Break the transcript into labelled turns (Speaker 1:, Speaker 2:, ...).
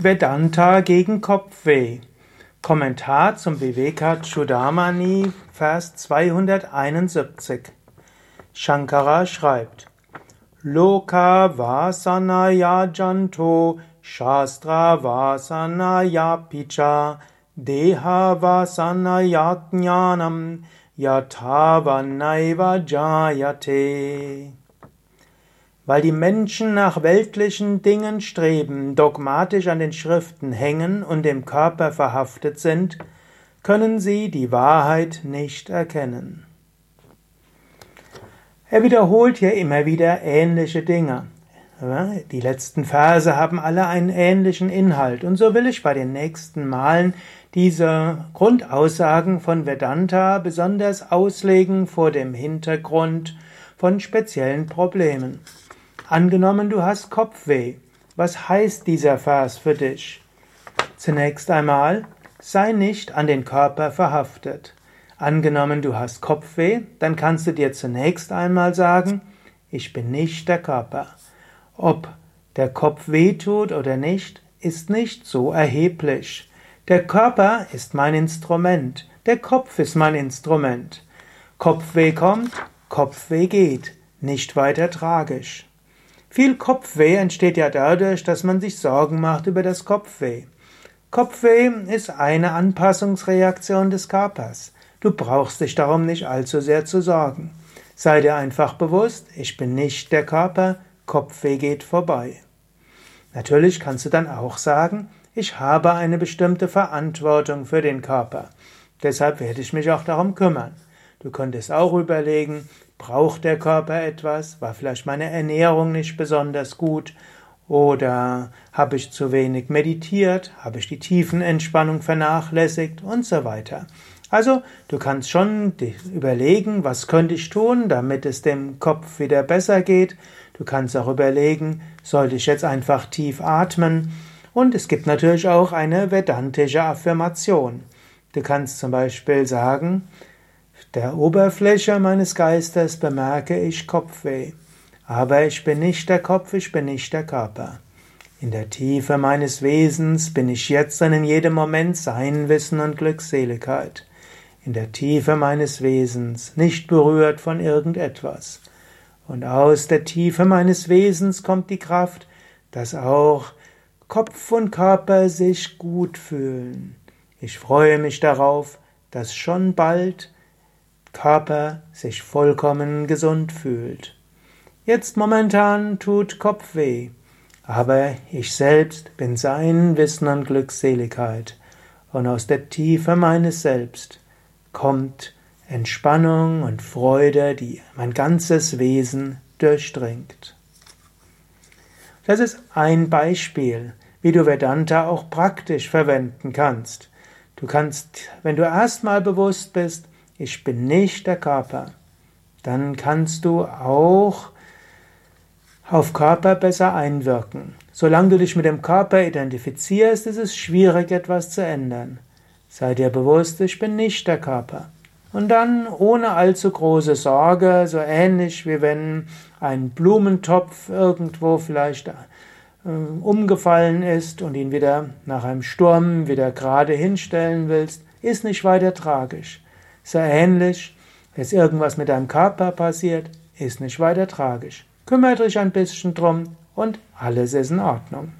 Speaker 1: Vedanta gegen Kopfweh. Kommentar zum Vivekachudamani, Vers 271. Shankara schreibt: Loka vasanaya janto, shastra vasanaya picha, deha vasanaya jnanam, yathavanaiva jayate. Weil die Menschen nach weltlichen Dingen streben, dogmatisch an den Schriften hängen und dem Körper verhaftet sind, können sie die Wahrheit nicht erkennen. Er wiederholt hier immer wieder ähnliche Dinge. Die letzten Verse haben alle einen ähnlichen Inhalt und so will ich bei den nächsten Malen diese Grundaussagen von Vedanta besonders auslegen vor dem Hintergrund von speziellen Problemen. Angenommen, du hast Kopfweh. Was heißt dieser Vers für dich? Zunächst einmal, sei nicht an den Körper verhaftet. Angenommen, du hast Kopfweh, dann kannst du dir zunächst einmal sagen, ich bin nicht der Körper. Ob der Kopf weh tut oder nicht, ist nicht so erheblich. Der Körper ist mein Instrument, der Kopf ist mein Instrument. Kopfweh kommt, Kopfweh geht, nicht weiter tragisch. Viel Kopfweh entsteht ja dadurch, dass man sich Sorgen macht über das Kopfweh. Kopfweh ist eine Anpassungsreaktion des Körpers. Du brauchst dich darum nicht allzu sehr zu sorgen. Sei dir einfach bewusst, ich bin nicht der Körper, Kopfweh geht vorbei. Natürlich kannst du dann auch sagen, ich habe eine bestimmte Verantwortung für den Körper. Deshalb werde ich mich auch darum kümmern. Du könntest auch überlegen, Braucht der Körper etwas? War vielleicht meine Ernährung nicht besonders gut? Oder habe ich zu wenig meditiert? Habe ich die Tiefenentspannung vernachlässigt? Und so weiter. Also, du kannst schon überlegen, was könnte ich tun, damit es dem Kopf wieder besser geht. Du kannst auch überlegen, sollte ich jetzt einfach tief atmen? Und es gibt natürlich auch eine vedantische Affirmation. Du kannst zum Beispiel sagen, der Oberfläche meines Geistes bemerke ich Kopfweh, aber ich bin nicht der Kopf, ich bin nicht der Körper. In der Tiefe meines Wesens bin ich jetzt und in jedem Moment Sein, Wissen und Glückseligkeit. In der Tiefe meines Wesens, nicht berührt von irgendetwas. Und aus der Tiefe meines Wesens kommt die Kraft, dass auch Kopf und Körper sich gut fühlen. Ich freue mich darauf, dass schon bald Körper sich vollkommen gesund fühlt. Jetzt momentan tut Kopfweh, aber ich selbst bin sein Wissen und Glückseligkeit, und aus der Tiefe meines Selbst kommt Entspannung und Freude, die mein ganzes Wesen durchdringt. Das ist ein Beispiel, wie du Vedanta auch praktisch verwenden kannst. Du kannst, wenn du erstmal bewusst bist, ich bin nicht der Körper, dann kannst du auch auf Körper besser einwirken. Solange du dich mit dem Körper identifizierst, ist es schwierig, etwas zu ändern. Sei dir bewusst, ich bin nicht der Körper. Und dann ohne allzu große Sorge, so ähnlich wie wenn ein Blumentopf irgendwo vielleicht äh, umgefallen ist und ihn wieder nach einem Sturm wieder gerade hinstellen willst, ist nicht weiter tragisch. Sehr ähnlich, wenn irgendwas mit deinem Körper passiert, ist nicht weiter tragisch. Kümmere dich ein bisschen drum und alles ist in Ordnung.